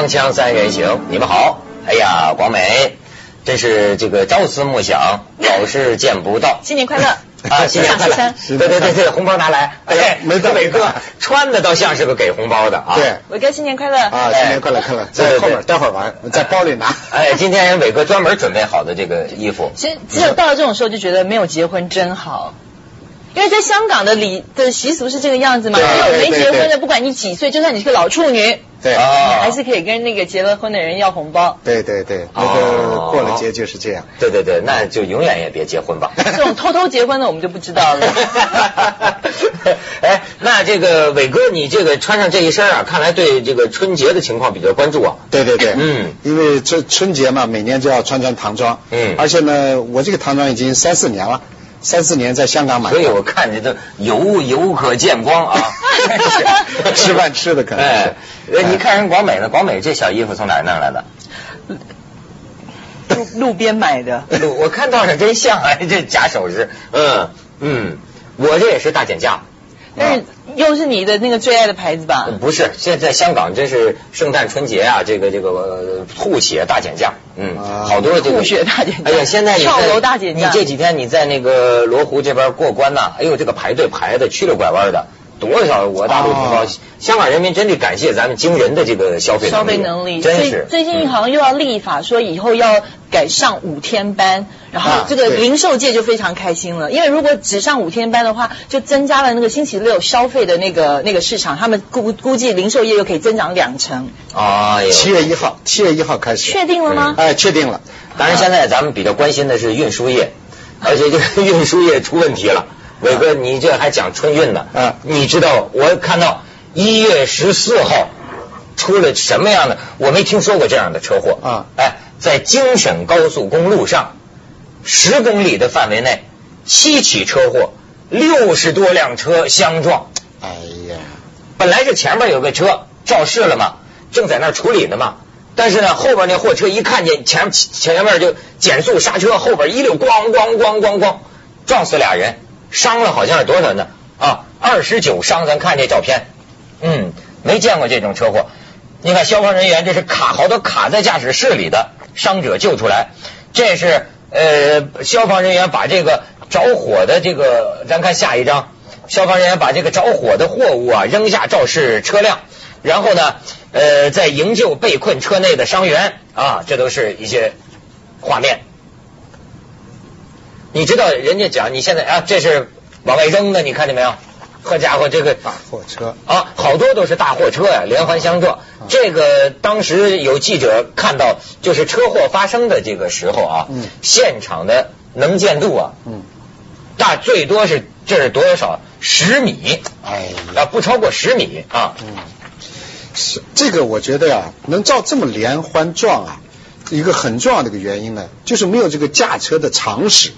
锵锵三人行，你们好。哎呀，广美，真是这个朝思暮想，老是见不到。新年快乐！啊，新年快乐！对对对对，红包拿来。哎呀，没得伟哥穿的倒像是个给红包的啊。对，伟哥新年快乐！啊，新年快乐，快乐！在后面，待会儿玩，在包里拿。哎，今天伟哥专门准备好的这个衣服。其实只有到了这种时候，就觉得没有结婚真好。因为在香港的礼的习俗是这个样子嘛，只有没结婚的，不管你几岁，就算你是个老处女，对，你还是可以跟那个结了婚的人要红包。对对对，那个过了节就是这样。对对对，那就永远也别结婚吧。这种偷偷结婚的我们就不知道了。哎，那这个伟哥，你这个穿上这一身啊，看来对这个春节的情况比较关注啊。对对对，嗯，因为这春节嘛，每年就要穿穿唐装，嗯，而且呢，我这个唐装已经三四年了。三四年在香港买，所以我看你都油油可见光啊！吃饭吃的可能。哎，你看人广美呢？广美这小衣服从哪儿弄来的？路路边买的。路我看到上真像啊，这假首饰。嗯嗯，我这也是大减价。但是又是你的那个最爱的牌子吧？不是，现在在香港真是圣诞春节啊，这个这个吐血大减价，嗯，好多这个吐血大减价。哎呀，现在跳楼大减价。你这几天你在那个罗湖这边过关呐，哎呦，这个排队排的曲了拐弯的。多少我大陆同胞，香港人民真得感谢咱们惊人的这个消费消费能力，真是。最近好像又要立法说以后要改上五天班，然后这个零售界就非常开心了，因为如果只上五天班的话，就增加了那个星期六消费的那个那个市场，他们估估计零售业又可以增长两成。哎呦，七月一号，七月一号开始。确定了吗？哎，确定了。当然现在咱们比较关心的是运输业，而且这个运输业出问题了。伟哥，你这还讲春运呢？嗯，你知道我看到一月十四号出了什么样的？我没听说过这样的车祸啊！哎，在京沈高速公路上十公里的范围内，七起车祸，六十多辆车相撞。哎呀，本来是前面有个车肇事了嘛，正在那处理呢嘛，但是呢，后边那货车一看见前前面就减速刹车，后边一溜咣咣咣咣咣撞死俩人。伤了好像是多少呢？啊，二十九伤，咱看这照片，嗯，没见过这种车祸。你看消防人员这是卡好多卡在驾驶室里的伤者救出来，这是呃消防人员把这个着火的这个，咱看下一张，消防人员把这个着火的货物啊扔下肇事车辆，然后呢呃在营救被困车内的伤员啊，这都是一些画面。你知道人家讲你现在啊，这是往外扔的，你看见没有？好家伙，这个大货车啊，好多都是大货车呀，连环相撞。这个当时有记者看到，就是车祸发生的这个时候啊，现场的能见度啊，嗯大最多是这是多少？十米，哎，啊，不超过十米啊。嗯，是这个，我觉得呀，能照这么连环撞啊，一个很重要的一个原因呢，就是没有这个驾车的常识。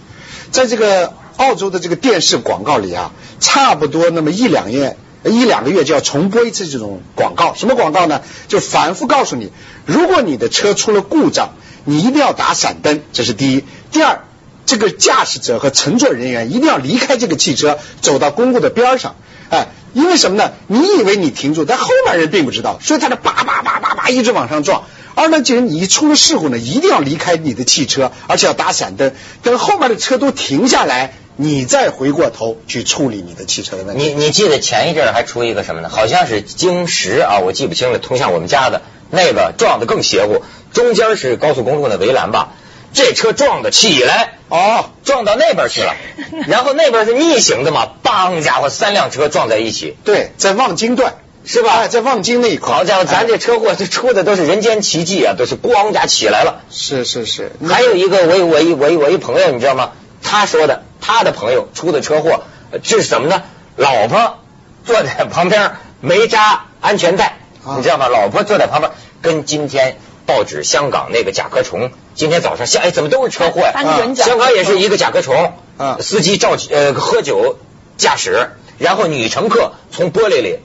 在这个澳洲的这个电视广告里啊，差不多那么一两页一两个月就要重播一次这种广告。什么广告呢？就反复告诉你，如果你的车出了故障，你一定要打闪灯，这是第一。第二，这个驾驶者和乘坐人员一定要离开这个汽车，走到公路的边上。哎，因为什么呢？你以为你停住，但后面人并不知道，所以他的叭叭叭叭叭一直往上撞。而呢，既然你一出了事故呢，一定要离开你的汽车，而且要打闪灯，等后面的车都停下来，你再回过头去处理你的汽车的问题。你你记得前一阵还出一个什么呢？好像是京石啊，我记不清了，通向我们家的那个撞的更邪乎，中间是高速公路的围栏吧，这车撞的起来哦，撞到那边去了，然后那边是逆行的嘛，梆家伙三辆车撞在一起，对，在望京段。是吧？在望京那一块，好家伙，咱这车祸这出的都是人间奇迹啊，都是咣家起来了。是是是。还有一个，我我一我一我一朋友，你知道吗？他说的，他的朋友出的车祸，这是什么呢？老婆坐在旁边没扎安全带，你知道吗？老婆坐在旁边，跟今天报纸香港那个甲壳虫，今天早上下，哎，怎么都是车祸呀？香港也是一个甲壳虫，司机照呃喝酒驾驶，然后女乘客从玻璃里。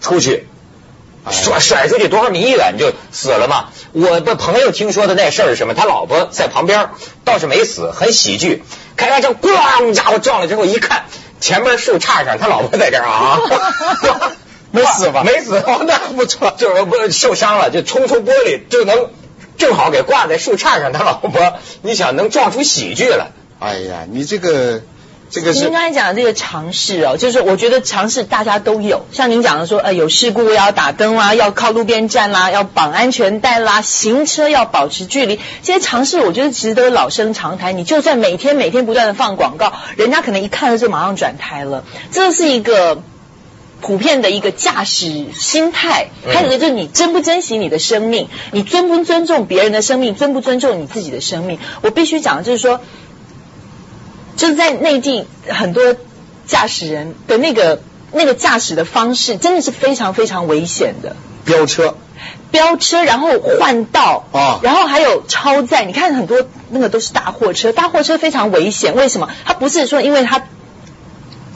出去甩甩出去多少米远就死了嘛？我的朋友听说的那事儿是什么？他老婆在旁边倒是没死，很喜剧。开发车，咣家伙撞了之后，一看前面树杈上，他老婆在这儿啊，没死吧？没死，哦，那不错，就是不受伤了，就冲出玻璃就能正好给挂在树杈上。他老婆，你想能撞出喜剧来？哎呀，你这个。您刚才讲的这个常识哦，就是我觉得常识大家都有，像您讲的说，呃，有事故要打灯啦，要靠路边站啦，要绑安全带啦，行车要保持距离，这些常识我觉得其实都是老生常谈。你就算每天每天不断的放广告，人家可能一看到就马上转台了。这是一个普遍的一个驾驶心态，还有一个就是你珍不珍惜你的生命，你尊不尊重别人的生命，尊不尊重你自己的生命。我必须讲的就是说。就是在内地很多驾驶人的那个那个驾驶的方式，真的是非常非常危险的。飙车，飙车，然后换道啊，然后还有超载。你看很多那个都是大货车，大货车非常危险。为什么？它不是说因为它。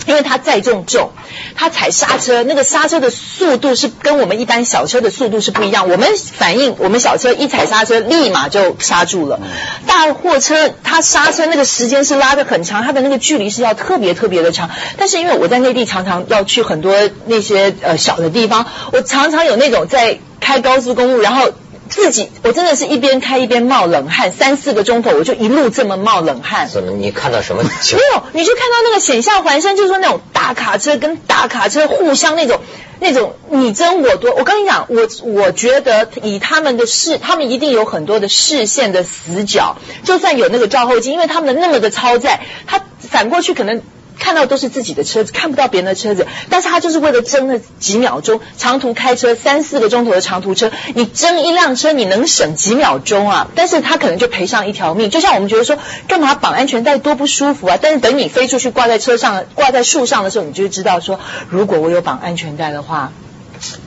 因为它载重重，它踩刹车，那个刹车的速度是跟我们一般小车的速度是不一样。我们反应，我们小车一踩刹车立马就刹住了。大货车它刹车那个时间是拉的很长，它的那个距离是要特别特别的长。但是因为我在内地常常要去很多那些呃小的地方，我常常有那种在开高速公路，然后。自己，我真的是一边开一边冒冷汗，三四个钟头我就一路这么冒冷汗。怎么？你看到什么？没有，你就看到那个险象环生，就是说那种大卡车跟大卡车互相那种那种你争我夺。我跟你讲，我我觉得以他们的视，他们一定有很多的视线的死角，就算有那个照后镜，因为他们那么的超载，他反过去可能。看到都是自己的车子，看不到别人的车子，但是他就是为了争那几秒钟，长途开车三四个钟头的长途车，你争一辆车，你能省几秒钟啊？但是他可能就赔上一条命。就像我们觉得说，干嘛绑安全带多不舒服啊？但是等你飞出去挂在车上、挂在树上的时候，你就知道说，如果我有绑安全带的话。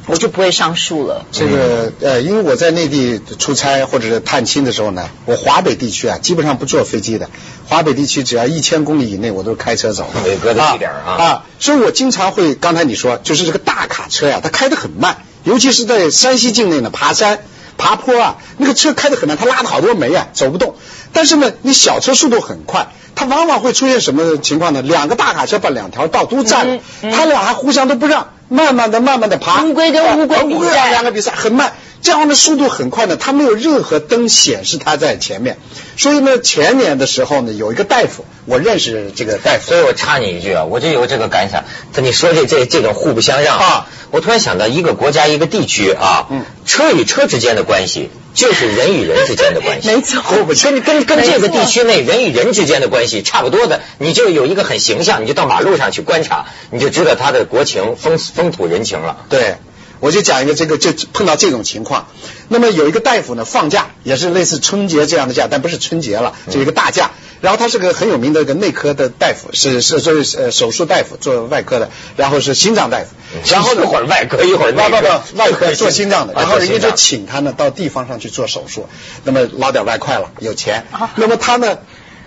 我就不会上树了。这个呃，因为我在内地出差或者是探亲的时候呢，我华北地区啊，基本上不坐飞机的。华北地区只要一千公里以内，我都是开车走。伟哥的地点啊啊，所以我经常会，刚才你说，就是这个大卡车呀，它开得很慢，尤其是在山西境内呢，爬山、爬坡啊，那个车开得很慢，它拉的好多煤啊，走不动。但是呢，你小车速度很快，它往往会出现什么情况呢？两个大卡车把两条道都占了，他俩还互相都不让。慢慢的、慢慢的爬，乌龟跟乌龟比赛，两个比赛很慢，这样的速度很快呢。它没有任何灯显示它在前面，所以呢，前年的时候呢，有一个大夫，我认识这个大夫，所以我插你一句啊，我就有这个感想。你说这这这种互不相让啊，我突然想到一个国家一个地区啊，嗯，车与车之间的关系就是人与人之间的关系，没错，跟跟跟这个地区内人与人之间的关系差不多的，你就有一个很形象，你就到马路上去观察，你就知道他的国情风。风土人情了，对，我就讲一个这个，就碰到这种情况。那么有一个大夫呢，放假也是类似春节这样的假，但不是春节了，就一个大假。然后他是个很有名的一个内科的大夫，是是做呃手术大夫，做外科的，然后是心脏大夫。然后一会儿外科，一会儿外科，外科做心脏的。然后人家就请他呢到地方上去做手术，那么捞点外快了，有钱。那么他呢？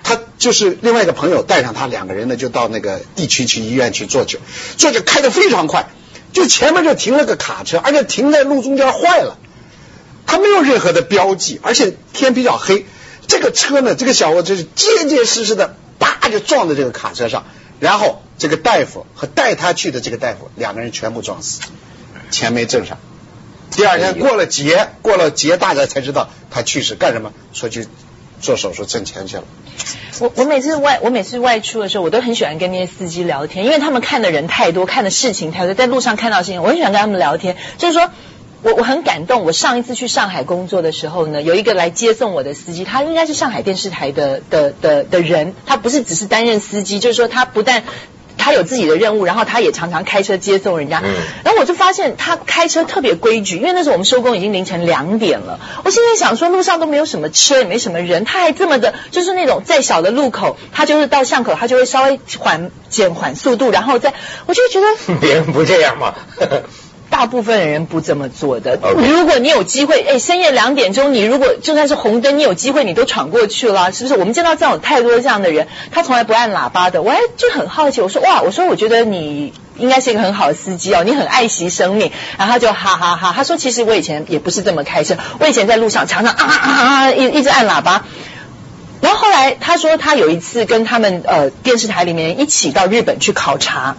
他就是另外一个朋友带上他两个人呢，就到那个地区去医院去做去，做酒开的非常快，就前面就停了个卡车，而且停在路中间坏了，他没有任何的标记，而且天比较黑，这个车呢，这个小伙就是结结实实的，叭就撞在这个卡车上，然后这个大夫和带他去的这个大夫两个人全部撞死，钱没挣上，第二天过了节，过了节大家才知道他去世干什么，说去做手术挣钱去了。我我每次外我每次外出的时候，我都很喜欢跟那些司机聊天，因为他们看的人太多，看的事情太多，在路上看到事情，我很喜欢跟他们聊天。就是说我我很感动。我上一次去上海工作的时候呢，有一个来接送我的司机，他应该是上海电视台的的的的人，他不是只是担任司机，就是说他不但。他有自己的任务，然后他也常常开车接送人家。嗯，然后我就发现他开车特别规矩，因为那时候我们收工已经凌晨两点了。我现在想说，路上都没有什么车，也没什么人，他还这么的，就是那种再小的路口，他就是到巷口，他就会稍微缓减缓速度，然后再，我就觉得 别人不这样吗？大部分人不这么做的。如果你有机会，哎，深夜两点钟，你如果就算是红灯，你有机会你都闯过去了，是不是？我们见到这样太多这样的人，他从来不按喇叭的。我还就很好奇，我说哇，我说我觉得你应该是一个很好的司机哦，你很爱惜生命。然后他就哈哈哈，他说其实我以前也不是这么开车，我以前在路上常常啊啊啊一一直按喇叭。然后后来他说他有一次跟他们呃电视台里面一起到日本去考察。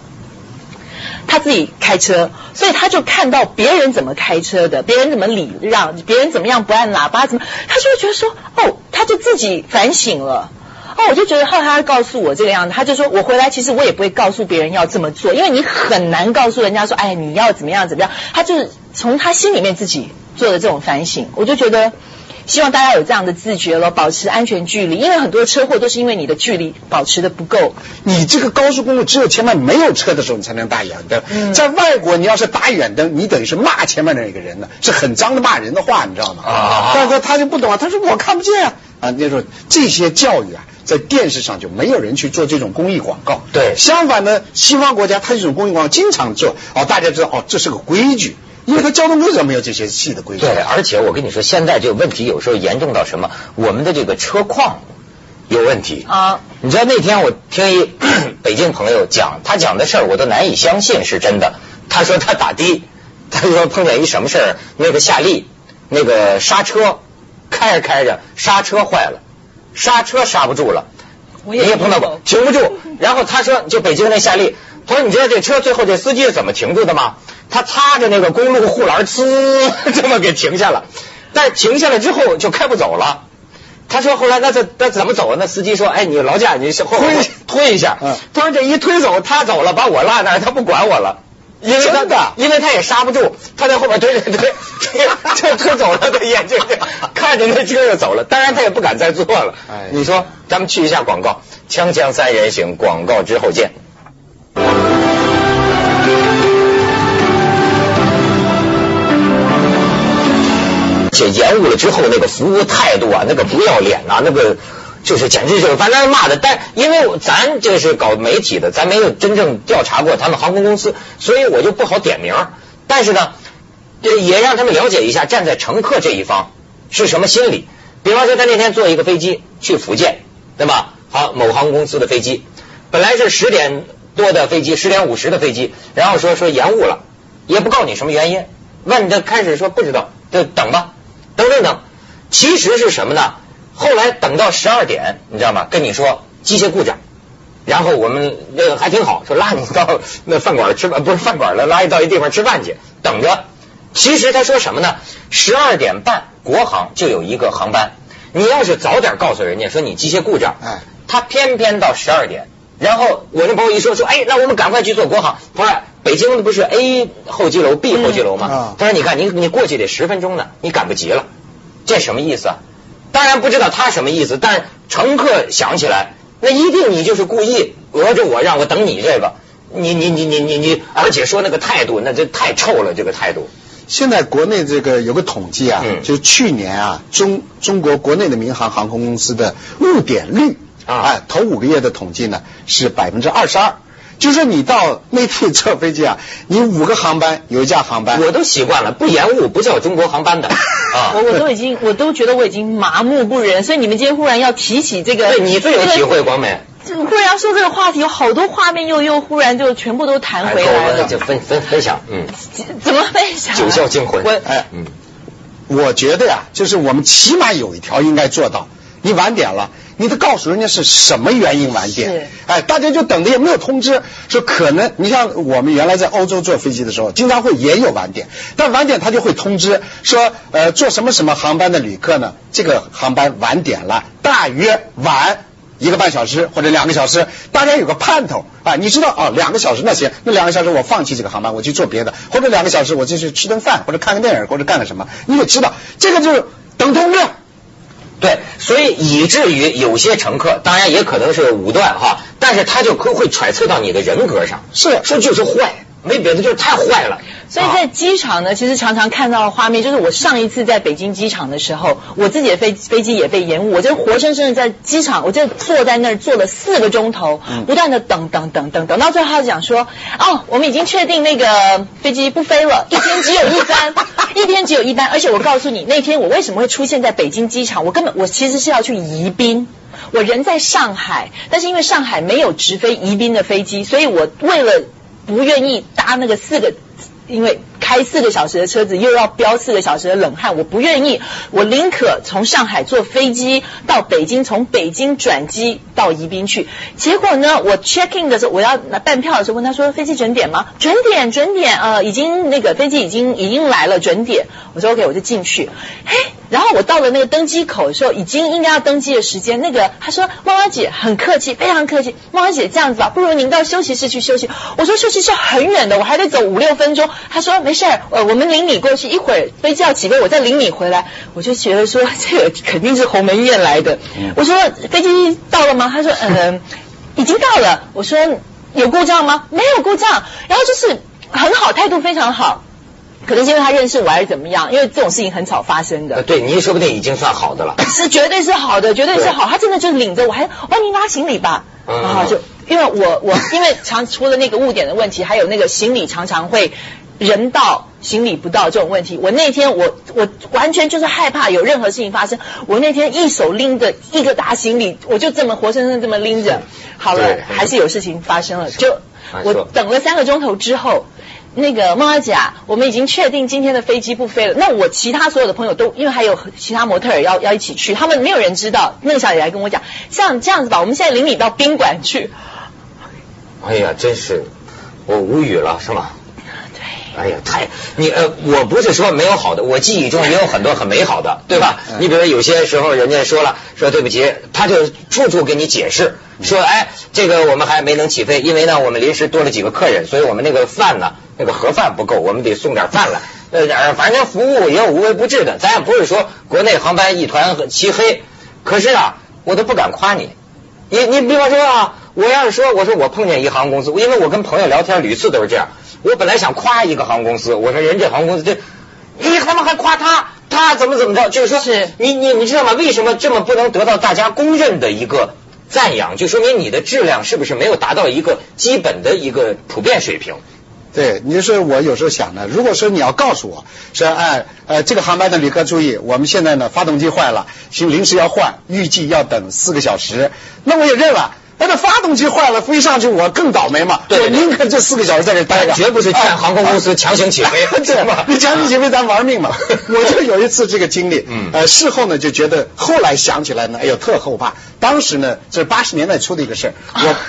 他自己开车，所以他就看到别人怎么开车的，别人怎么礼让，别人怎么样不按喇叭，怎么，他就会觉得说，哦，他就自己反省了。哦，我就觉得后来他告诉我这个样子，他就说我回来其实我也不会告诉别人要这么做，因为你很难告诉人家说，哎，你要怎么样怎么样。他就是从他心里面自己做的这种反省，我就觉得。希望大家有这样的自觉了，保持安全距离，因为很多车祸都是因为你的距离保持的不够。你这个高速公路只有前面没有车的时候，你才能打远灯。在外国，你要是打远灯，你等于是骂前面那一个人呢，是很脏的骂人的话，你知道吗？啊！但是他就不懂啊，他说我看不见啊。啊，就说这些教育啊，在电视上就没有人去做这种公益广告。对，相反呢，西方国家它这种公益广告经常做，哦，大家知道哦，这是个规矩。因为他交通规则没有这些细的规则。对，而且我跟你说，现在这个问题有时候严重到什么？我们的这个车况有问题啊！你知道那天我听一 北京朋友讲，他讲的事儿我都难以相信是真的。他说他打的，他说碰见一什么事儿？那个夏利那个刹车开着开着刹车坏了，刹车刹不住了。你也碰到过，停不住。然后他说，就北京那夏利，他说你知道这车最后这司机是怎么停住的吗？他擦着那个公路护栏，呲，这么给停下了。但停下来之后就开不走了。他说后来那这那怎么走啊？那司机说，哎，你劳驾，你后推推一下。他说这一推走，他走了，把我落那儿，他不管我了。因为真的，因为他也刹不住，他在后边推推推，这推走了，他眼睛 看着那车就走了。当然他也不敢再坐了。哎，你说咱们去一下广告，锵锵三人行，广告之后见。延误了之后，那个服务态度啊，那个不要脸呐，那个就是简直就是，反正骂的。但因为咱这是搞媒体的，咱没有真正调查过他们航空公司，所以我就不好点名。但是呢，也让他们了解一下站在乘客这一方是什么心理。比方说，他那天坐一个飞机去福建，对吧？好，某航空公司的飞机本来是十点多的飞机，十点五十的飞机，然后说说延误了，也不告你什么原因，问他开始说不知道，就等吧。等等等，其实是什么呢？后来等到十二点，你知道吗？跟你说机械故障，然后我们那个还挺好，说拉你到那饭馆吃饭，不是饭馆了，拉你到一地方吃饭去，等着。其实他说什么呢？十二点半国航就有一个航班，你要是早点告诉人家说你机械故障，哎，他偏偏到十二点，然后我那朋友一说说，哎，那我们赶快去做国航，不是。北京的不是 A 候机楼、B 候机楼吗？他说：“你看，你你过去得十分钟呢，你赶不及了，这什么意思啊？当然不知道他什么意思，但乘客想起来，那一定你就是故意讹着我，让我等你这个，你你你你你你，而且说那个态度，那这太臭了，这个态度。现在国内这个有个统计啊，就去年啊，中中国国内的民航航空公司的误点率啊，哎，头五个月的统计呢是百分之二十二。”就是你到内地坐飞机啊，你五个航班有一架航班，我都习惯了，不延误不叫中国航班的 啊。我我都已经我都觉得我已经麻木不仁，所以你们今天忽然要提起这个，对你最有体会，广美。忽然要说这个话题，有好多画面又又忽然就全部都弹回来了。就分分分享，嗯。怎么分享？九霄惊魂。我哎嗯，我觉得呀，就是我们起码有一条应该做到，你晚点了。你得告诉人家是什么原因晚点，哎，大家就等着也没有通知，说可能你像我们原来在欧洲坐飞机的时候，经常会也有晚点，但晚点他就会通知说，呃，坐什么什么航班的旅客呢，这个航班晚点了，大约晚一个半小时或者两个小时，大家有个盼头啊，你知道啊，两个小时那行，那两个小时我放弃这个航班，我去做别的，或者两个小时我就去吃顿饭或者看个电影或者干个什么，你得知道这个就是等通知。对，所以以至于有些乘客，当然也可能是武断哈，但是他就可会揣测到你的人格上，是说就是坏。没别的，就是太坏了。所以在机场呢，其实常常看到的画面，就是我上一次在北京机场的时候，我自己的飞飞机也被延误，我就活生生的在机场，我就坐在那儿坐了四个钟头，不断的等等等等等，到最后他讲说，哦，我们已经确定那个飞机不飞了，一天只有一班，一天只有一班，而且我告诉你，那天我为什么会出现在北京机场，我根本我其实是要去宜宾，我人在上海，但是因为上海没有直飞宜宾的飞机，所以我为了。不愿意搭那个四个，因为开四个小时的车子，又要飙四个小时的冷汗，我不愿意。我宁可从上海坐飞机到北京，从北京转机到宜宾去。结果呢，我 check in 的时候，我要拿办票的时候，问他说飞机准点吗？准点，准点，呃，已经那个飞机已经已经来了，准点。我说 OK，我就进去。嘿，然后我到了那个登机口的时候，已经应该要登机的时间。那个他说，汪汪姐很客气，非常客气。汪汪姐这样子吧，不如您到休息室去休息。我说休息室很远的，我还得走五六分钟。他说没事，呃，我们领你过去，一会儿飞机要起飞，我再领你回来。我就觉得说这个肯定是鸿门宴来的。我说飞机到了吗？他说嗯，已经到了。我说有故障吗？没有故障。然后就是很好，态度非常好。可能是因为他认识我还是怎么样？因为这种事情很少发生的。对，您说不定已经算好的了。是绝对是好的，绝对是好。他真的就领着我，还帮您拉行李吧。然后就因为我我因为常除了那个误点的问题，还有那个行李常常会。人到行李不到这种问题，我那天我我完全就是害怕有任何事情发生。我那天一手拎着一个大行李，我就这么活生生这么拎着，好了，还是有事情发生了。就我等了三个钟头之后，那个孟姐啊，我们已经确定今天的飞机不飞了。那我其他所有的朋友都因为还有其他模特要要一起去，他们没有人知道。那个小姐来跟我讲，像这样子吧，我们现在领你到宾馆去。哎呀，真是我无语了，是吗？哎呀，太你呃，我不是说没有好的，我记忆中也有很多很美好的，对吧？你比如有些时候人家说了说对不起，他就处处给你解释，说哎，这个我们还没能起飞，因为呢我们临时多了几个客人，所以我们那个饭呢那个盒饭不够，我们得送点饭来。呃，反正服务也有无微不至的，咱也不是说国内航班一团漆黑，可是啊，我都不敢夸你。你你比方说啊，我要是说我说我碰见一航空公司，因为我跟朋友聊天屡次都是这样。我本来想夸一个航空公司，我说人家航空公司这，你他妈还夸他，他怎么怎么着？就是说，是你你你知道吗？为什么这么不能得到大家公认的一个赞扬？就说明你的质量是不是没有达到一个基本的一个普遍水平？对，你说我有时候想呢，如果说你要告诉我说，哎呃，这个航班的旅客注意，我们现在呢发动机坏了，请临时要换，预计要等四个小时，那我也认了。那个发动机坏了，飞上去我更倒霉嘛！我宁可这四个小时在这待着，绝不是劝航空公司强行起飞，对吧？你强行起飞，咱玩命嘛！我就有一次这个经历，呃，事后呢就觉得，后来想起来呢，哎呦，特后怕。当时呢，这是八十年代初的一个事儿，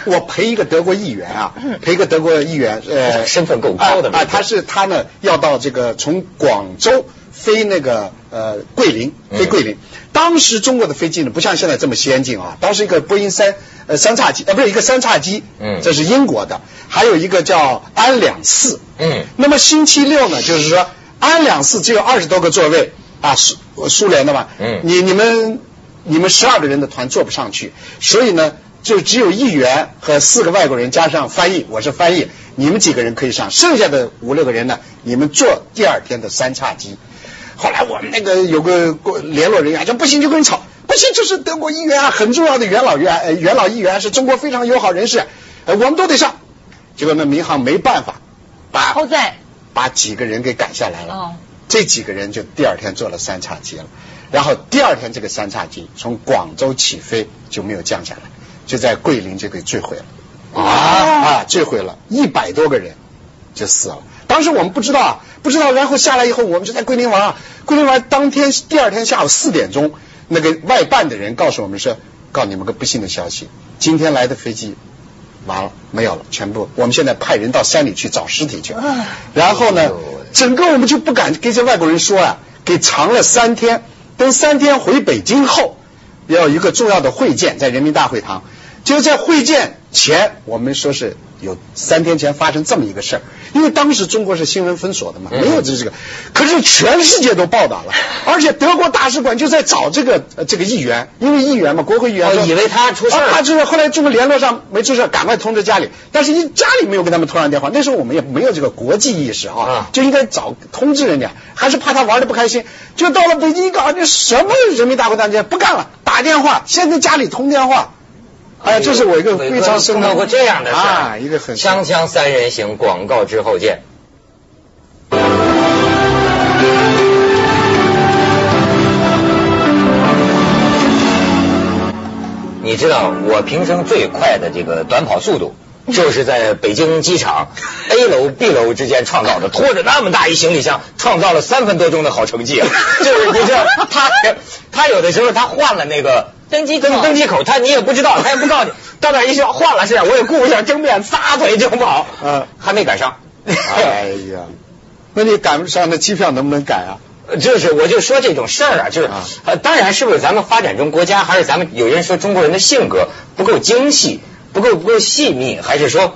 我我陪一个德国议员啊，陪一个德国议员，呃，身份够高的啊，他是他呢要到这个从广州。飞那个呃桂林，飞桂林。当时中国的飞机呢，不像现在这么先进啊。当时一个波音三呃三叉机，呃不是一个三叉机，嗯，这是英国的，还有一个叫安两四，嗯。那么星期六呢，就是说安两四只有二十多个座位啊，苏苏联的嘛，嗯。你你们你们十二个人的团坐不上去，所以呢，就只有议员和四个外国人加上翻译，我是翻译，你们几个人可以上，剩下的五六个人呢，你们坐第二天的三叉机。后来我们那个有个联络人员说不行就跟人吵，不行就是德国议员啊，很重要的元老院，呃元老议员是中国非常友好人士，呃我们都得上。结果那民航没办法，把后在把几个人给赶下来了。哦，这几个人就第二天坐了三叉戟了，然后第二天这个三叉戟从广州起飞就没有降下来，就在桂林就给坠毁了。啊啊坠毁了，一百多个人就死了。当时我们不知道啊，不知道，然后下来以后，我们就在桂林玩啊。桂林玩当天第二天下午四点钟，那个外办的人告诉我们说，告诉你们个不幸的消息，今天来的飞机完了，没有了，全部。我们现在派人到山里去找尸体去。然后呢，整个我们就不敢跟这外国人说啊，给藏了三天。等三天回北京后，要有一个重要的会见，在人民大会堂。就在会见前，我们说是。有三天前发生这么一个事儿，因为当时中国是新闻封锁的嘛，没有这这个，可是全世界都报道了，而且德国大使馆就在找这个这个议员，因为议员嘛，国会议员，以为他出事，他就是后来中国联络上没出事，赶快通知家里，但是一家里没有给他们通上电话，那时候我们也没有这个国际意识啊，就应该早通知人家，还是怕他玩的不开心，就到了北京一搞，你什么人民大会堂就不干了，打电话，先跟家里通电话。哎，这是我一个非常碰到过这样的事啊，一个很锵锵三人行广告之后见。你知道我平生最快的这个短跑速度 就是在北京机场 A 楼 B 楼之间创造的，拖着那么大一行李箱，创造了三分多钟的好成绩。就是你知道，他他有的时候他换了那个登机登登机口，他你也不知道，他也不告诉你，到那一说换了是，我也顾不上争辩，撒腿就跑。嗯，还没赶上。哎呀，那你赶不上，那机票能不能改啊？就是，我就说这种事儿啊，就是呃，当然是不是咱们发展中国家，还是咱们有人说中国人的性格不够精细，不够不够细腻，还是说？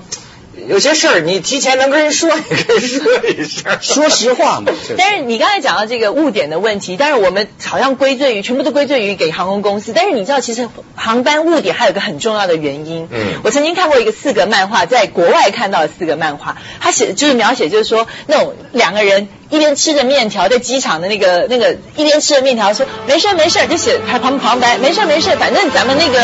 有些事儿你提前能跟人说，也可以说一声，说实话嘛。但是你刚才讲到这个误点的问题，但是我们好像归罪于全部都归罪于给航空公司。但是你知道，其实航班误点还有个很重要的原因。嗯。我曾经看过一个四格漫画，在国外看到的四格漫画，他写就是描写就是说那种两个人。一边吃着面条，在机场的那个那个一边吃着面条，说没事没事，就写还旁旁白，没事没事，反正咱们那个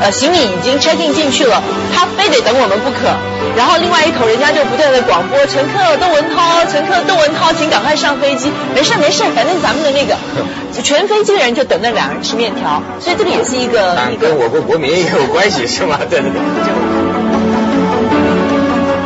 呃行李已经 check in 进去了，他非得等我们不可。然后另外一头人家就不断的广播，乘客窦文涛，乘客窦文涛，请赶快上飞机，没事没事，反正咱们的那个全飞机的人就等那两人吃面条，所以这个也是一个跟我国国民也有关系是吗？对对对。